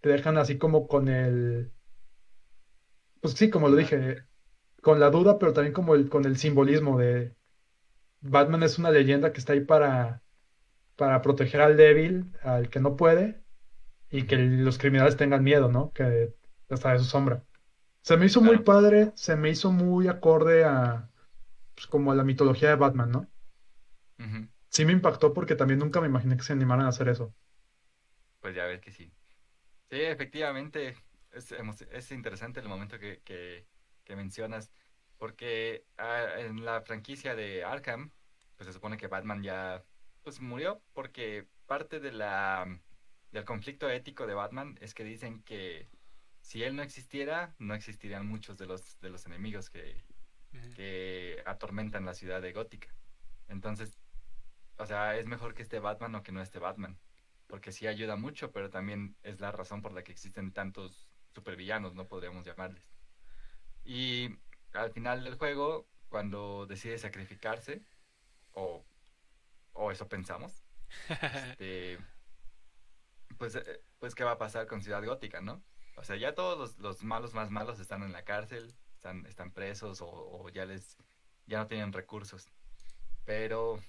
Te dejan así como con el, pues sí, como lo dije, con la duda, pero también como el, con el simbolismo de Batman es una leyenda que está ahí para, para proteger al débil, al que no puede, y que los criminales tengan miedo, ¿no? Que hasta de su sombra. Se me hizo muy padre, se me hizo muy acorde a, pues, como a la mitología de Batman, ¿no? Sí me impactó porque también nunca me imaginé que se animaran a hacer eso. Pues ya ves que sí. Sí, efectivamente, es, es interesante el momento que, que, que mencionas, porque ah, en la franquicia de Arkham, pues se supone que Batman ya pues murió, porque parte de la, del conflicto ético de Batman es que dicen que si él no existiera, no existirían muchos de los, de los enemigos que, que atormentan la ciudad de Gótica. Entonces, o sea, es mejor que esté Batman o que no esté Batman. Porque sí ayuda mucho, pero también es la razón por la que existen tantos supervillanos, no podríamos llamarles. Y al final del juego, cuando decide sacrificarse, o, o eso pensamos, este, pues, eh, pues qué va a pasar con Ciudad Gótica, ¿no? O sea, ya todos los, los malos más malos están en la cárcel, están, están presos o, o ya les ya no tienen recursos. Pero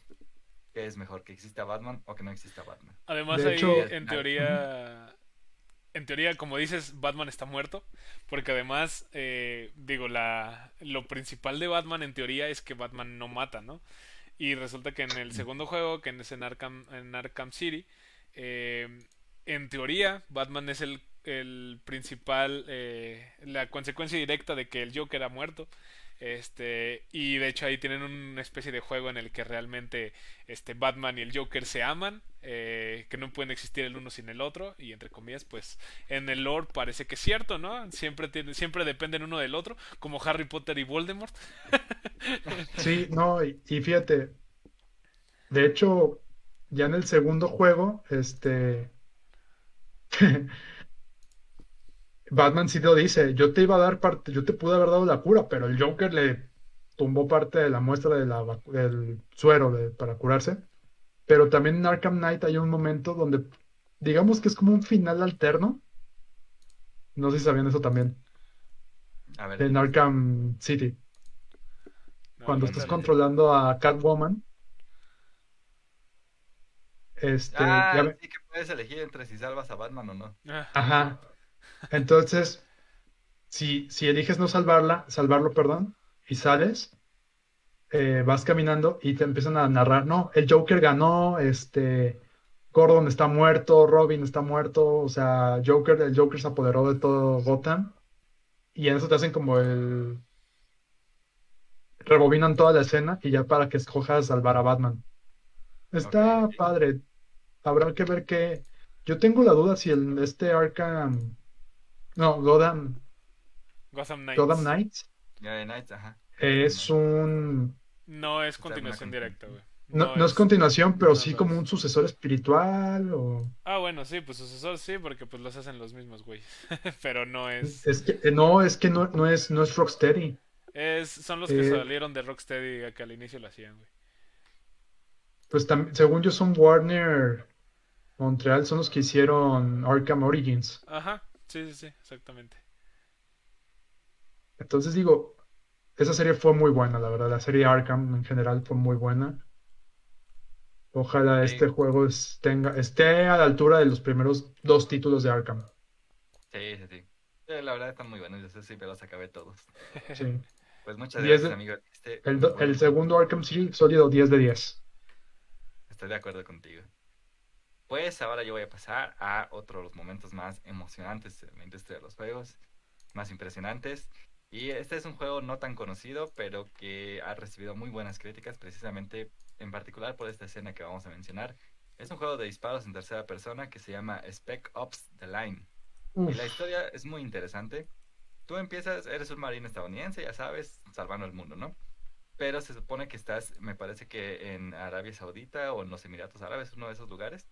¿qué es mejor? ¿Que exista Batman o que no exista Batman? Además, De ahí, hecho- en teoría, en teoría, como dices, Batman está muerto, porque además, eh, digo, la, lo principal de Batman en teoría es que Batman no mata, ¿no? Y resulta que en el segundo juego, que es en Arkham, en Arkham City, eh, en teoría, Batman es el, el principal, eh, la consecuencia directa de que el Joker ha muerto. Este, y de hecho ahí tienen una especie de juego en el que realmente este Batman y el Joker se aman, eh, que no pueden existir el uno sin el otro, y entre comillas, pues en el lore parece que es cierto, ¿no? Siempre tiene, siempre dependen uno del otro, como Harry Potter y Voldemort. Sí, no, y, y fíjate, de hecho, ya en el segundo juego, este, Batman sí lo dice, yo te iba a dar parte, yo te pude haber dado la cura, pero el Joker le tumbó parte de la muestra de la, vacu- del suero de- para curarse. Pero también en Arkham Knight hay un momento donde, digamos que es como un final alterno. No sé si sabían eso también, A ver, en Arkham City. No, Cuando no estás controlando a Catwoman, este, ah, ya sí que puedes elegir entre si salvas a Batman o no. Ajá. Entonces, si, si eliges no salvarla, salvarlo, perdón, y sales, eh, vas caminando y te empiezan a narrar, no, el Joker ganó, este, Gordon está muerto, Robin está muerto, o sea, Joker, el Joker se apoderó de todo Gotham, y en eso te hacen como el... Rebobinan toda la escena y ya para que escojas salvar a Batman. Está padre. Habrá que ver qué. Yo tengo la duda si el este Arkham. No, Gotham, Gotham Knights. Gotham Knights de Knights, ajá. es un. No es continuación directa, güey. No, no es continuación, pero no, sí como un sucesor espiritual. O... Ah, bueno, sí, pues sucesor sí, porque pues los hacen los mismos, güey. Pero no es... Es que, eh, no, es que no, no es, no es Rocksteady. es son los que Eh, salieron de Rocksteady que al inicio lo hacían, güey. Pues según yo son Warner Montreal, son los que hicieron Arkham Origins. Ajá, sí, sí, sí, exactamente. Entonces digo, esa serie fue muy buena, la verdad. La serie Arkham en general fue muy buena. Ojalá Sí. este juego tenga, esté a la altura de los primeros dos títulos de Arkham. Sí, sí, sí. Eh, la verdad están muy buenos, yo sé si me los acabé todos. Sí. Pues muchas 10 gracias, de- amigo. Este, El, bueno, el segundo Arkham City, sólido 10 de 10. Estoy de acuerdo contigo. Pues ahora yo voy a pasar a otro de los momentos más emocionantes en la industria de los juegos, más impresionantes. Y este es un juego no tan conocido, pero que ha recibido muy buenas críticas, precisamente en particular por esta escena que vamos a mencionar. Es un juego de disparos en tercera persona que se llama Spec Ops The Line. Y la historia es muy interesante. Tú empiezas, eres un marino estadounidense, ya sabes, salvando el mundo, ¿no? Pero se supone que estás, me parece que en Arabia Saudita o en los Emiratos Árabes, uno de esos lugares.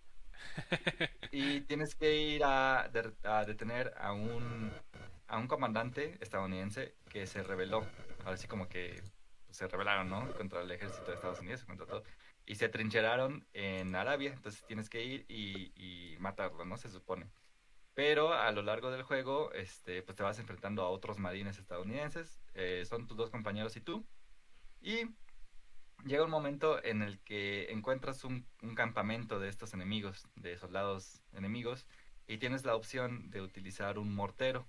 Y tienes que ir a, de- a detener a un, a un comandante estadounidense que se rebeló. Así como que se rebelaron, ¿no? Contra el ejército de Estados Unidos, contra todo. Y se trincheraron en Arabia. Entonces tienes que ir y, y matarlo, ¿no? Se supone. Pero a lo largo del juego, este, pues te vas enfrentando a otros marines estadounidenses. eh, son tus dos compañeros y tú. Y llega un momento en el que encuentras un, campamento de estos enemigos, de soldados enemigos, y tienes la opción de utilizar un mortero.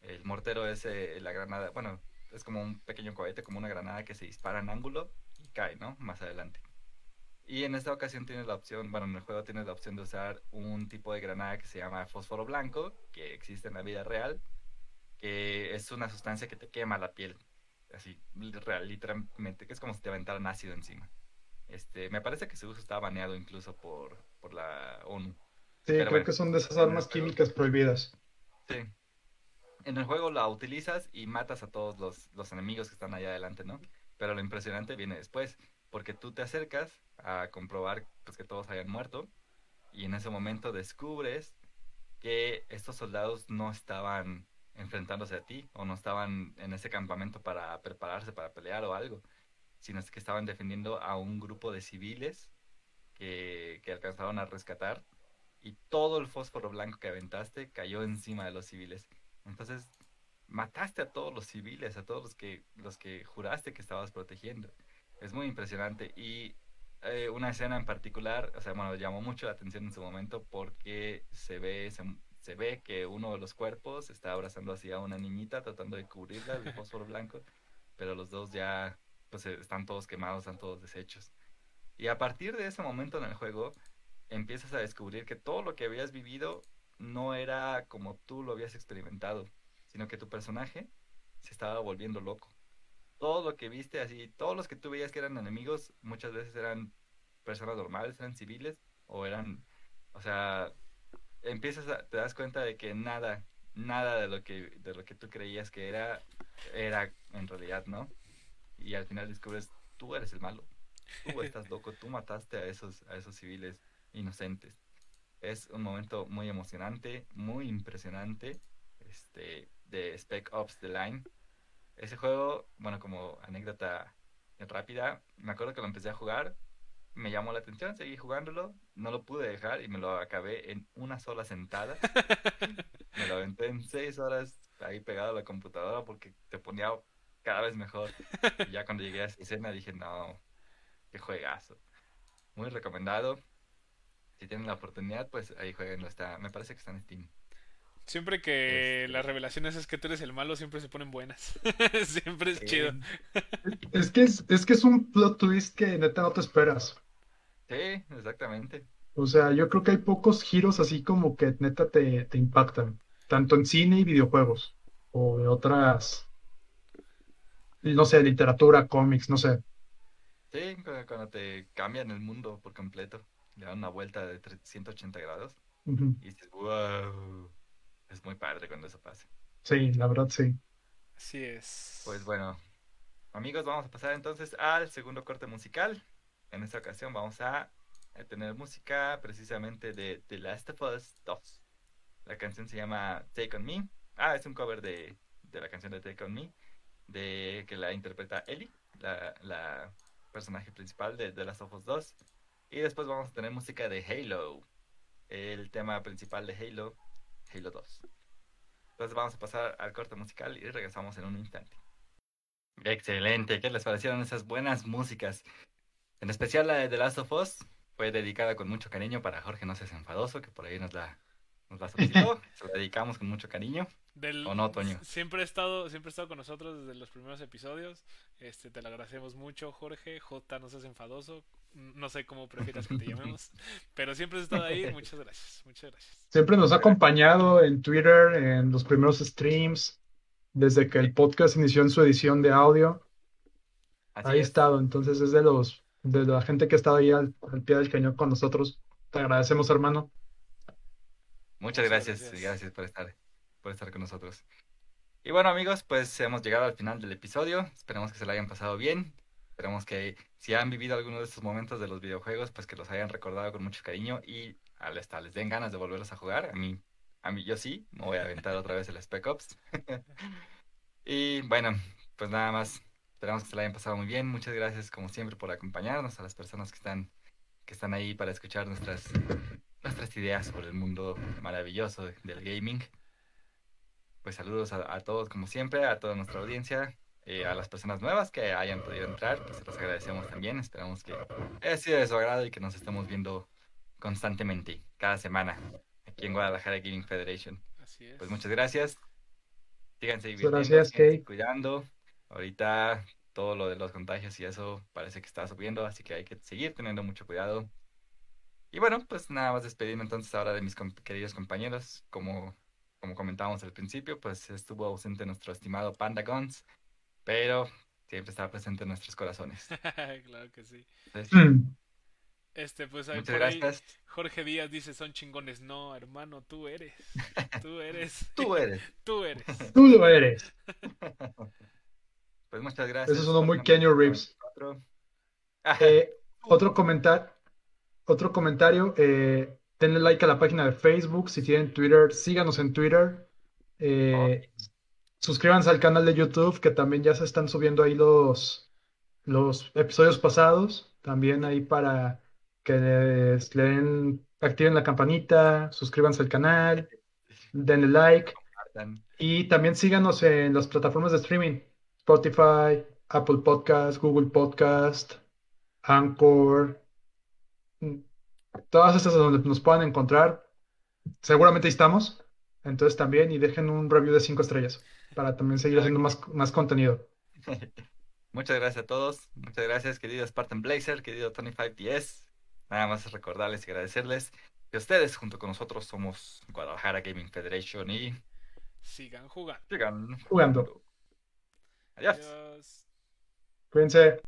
El mortero es eh, la granada, bueno, es como un pequeño cohete, como una granada que se dispara en ángulo y cae, ¿no? Más adelante. Y en esta ocasión tienes la opción, bueno, en el juego tienes la opción de usar un tipo de granada que se llama fósforo blanco, que existe en la vida real, que es una sustancia que te quema la piel, así, real, literalmente, que es como si te aventaran ácido encima. Este, me parece que su uso está baneado incluso por, por la ONU. sí, pero creo bueno, que son de esas armas químicas prohibidas. Sí. En el juego la utilizas y matas a todos los, los enemigos que están allá adelante, ¿no? Pero lo impresionante viene después, porque tú te acercas a comprobar pues, que todos hayan muerto y en ese momento descubres que estos soldados no estaban enfrentándose a ti o no estaban en ese campamento para prepararse para pelear o algo, sino que estaban defendiendo a un grupo de civiles que, alcanzaron a rescatar y todo el fósforo blanco que aventaste cayó encima de los civiles. Entonces, mataste a todos los civiles, a todos los que, los que juraste que estabas protegiendo. Es muy impresionante. Y eh, una escena en particular, o sea, bueno, llamó mucho la atención en su momento porque se ve, se ve que uno de los cuerpos está abrazando así a una niñita tratando de cubrirla del fósforo blanco, pero los dos ya, pues, eh, están todos quemados, están todos deshechos. Y a partir de ese momento en el juego, empiezas a descubrir que todo lo que habías vivido no era como tú lo habías experimentado, sino que tu personaje se estaba volviendo loco. Todo lo que viste así, todos los que tú veías que eran enemigos, muchas veces eran personas normales, eran civiles, o eran, o sea, empiezas a, te das cuenta de que nada, nada de lo que, de lo que tú creías que era, era en realidad, ¿no? Y al final descubres, tú eres el malo, tú estás loco, tú mataste a esos, a esos civiles inocentes. Es un momento muy emocionante, muy impresionante, este, de Spec Ops The Line. Ese juego, bueno, como anécdota rápida, me acuerdo que lo empecé a jugar, me llamó la atención, seguí jugándolo, no lo pude dejar y me lo acabé en una sola sentada. me lo aventé en seis horas ahí pegado a la computadora porque te ponía cada vez mejor. Y ya cuando llegué a esa escena dije, no, qué juegazo. Muy recomendado. Si tienen la oportunidad, pues ahí jueguenlo. Está, me parece que está en Steam. Siempre que Este- las revelaciones es que tú eres el malo, siempre se ponen buenas. siempre es Sí. chido. Es que es, es que es un plot twist que neta no te esperas. Sí, exactamente. O sea, yo creo que hay pocos giros así como que neta te, te impactan, tanto en cine y videojuegos, o de otras, no sé, literatura, cómics, no sé. Sí, cu- cuando te cambian el mundo por completo, le dan una vuelta de 180 grados y dices, wow. Es muy padre cuando eso pasa. Sí, la verdad sí. Así es. Pues bueno, amigos, vamos a pasar entonces al segundo corte musical. En esta ocasión vamos a, tener música precisamente de The Last of Us 2. La canción se llama Take On Me. Ah, es un cover de, de la canción de Take On Me, de que la interpreta Ellie, la, la personaje principal de The Last of Us 2. Y después vamos a tener música de Halo, el tema principal de Halo, Halo 2. Entonces vamos a pasar al corte musical y regresamos en un instante. Excelente, ¿qué les parecieron esas buenas músicas? En especial la de The Last of Us fue dedicada con mucho cariño para Jorge No Seas Enfadoso, que por ahí nos la, nos la solicitó, se la dedicamos con mucho cariño. Del- ¿O no, Toño? Siempre ha estado, siempre ha estado con nosotros desde los primeros episodios. Este, te lo agradecemos mucho, Jorge. J, no seas enfadoso. No sé cómo prefieras que te llamemos, pero siempre has estado ahí. Muchas gracias, muchas gracias. Siempre nos ha acompañado en Twitter, en los primeros streams, desde que el podcast inició en su edición de audio. Así Ahí ha es. estado, entonces es de los de la gente que ha estado ahí al, al pie del cañón con nosotros. Te agradecemos, hermano. Muchas gracias, gracias. gracias por estar, por estar con nosotros. Y bueno, amigos, pues hemos llegado al final del episodio. Esperemos que se lo hayan pasado bien. Esperemos que si han vivido alguno de estos momentos de los videojuegos, pues que los hayan recordado con mucho cariño y al hasta les den ganas de volverlos a jugar. A mí, a mí yo sí, me voy a aventar otra vez el Spec Ops. y bueno, pues nada más. Esperamos que se lo hayan pasado muy bien. Muchas gracias, como siempre, por acompañarnos a las personas que están, que están ahí para escuchar nuestras, nuestras ideas sobre el mundo maravilloso de- del gaming. Pues saludos a, a todos, como siempre, a toda nuestra audiencia, eh, a las personas nuevas que hayan podido entrar, pues se los agradecemos también. Esperamos que haya sido de su agrado y que nos estemos viendo constantemente, cada semana, aquí en Guadalajara Gaming Federation. Así es. Pues muchas gracias. Síganse gracias, síganse cuidando. Ahorita todo lo de los contagios y eso parece que está subiendo, así que hay que seguir teniendo mucho cuidado. Y bueno, pues nada más despedirme entonces ahora de mis com- queridos compañeros. Como, como comentábamos al principio, pues estuvo ausente nuestro estimado Panda Guns, pero siempre está presente en nuestros corazones. claro que sí. Entonces, Mm. Este, pues ahí muchas por ahí gracias. Jorge Díaz dice son chingones. No, hermano, tú eres. Tú eres. Tú eres. Tú eres. Tú lo eres. Pues muchas gracias. Eso sonó muy Kenny Reeves. 94. Eh, otro comentar, otro comentario, eh, denle like a la página de Facebook, si tienen Twitter, síganos en Twitter. Eh, suscríbanse al canal de YouTube, que también ya se están subiendo ahí los, los episodios pasados, también ahí para que les- le den, activen la campanita, suscríbanse al canal, denle like. Y también síganos en las plataformas de streaming, Spotify, Apple Podcast, Google Podcast, Anchor, mm, todas estas donde nos puedan encontrar. Seguramente ahí estamos. Entonces también, y dejen un review de 5 estrellas para también seguir haciendo más, más contenido. Muchas gracias a todos. Muchas gracias, querido Spartan Blazer, querido Tony 5DS. Nada más recordarles y agradecerles que ustedes, junto con nosotros, somos Guadalajara Gaming Federation y Sigan jugando. sigan Jugando. Adiós. Adiós. Cuídense.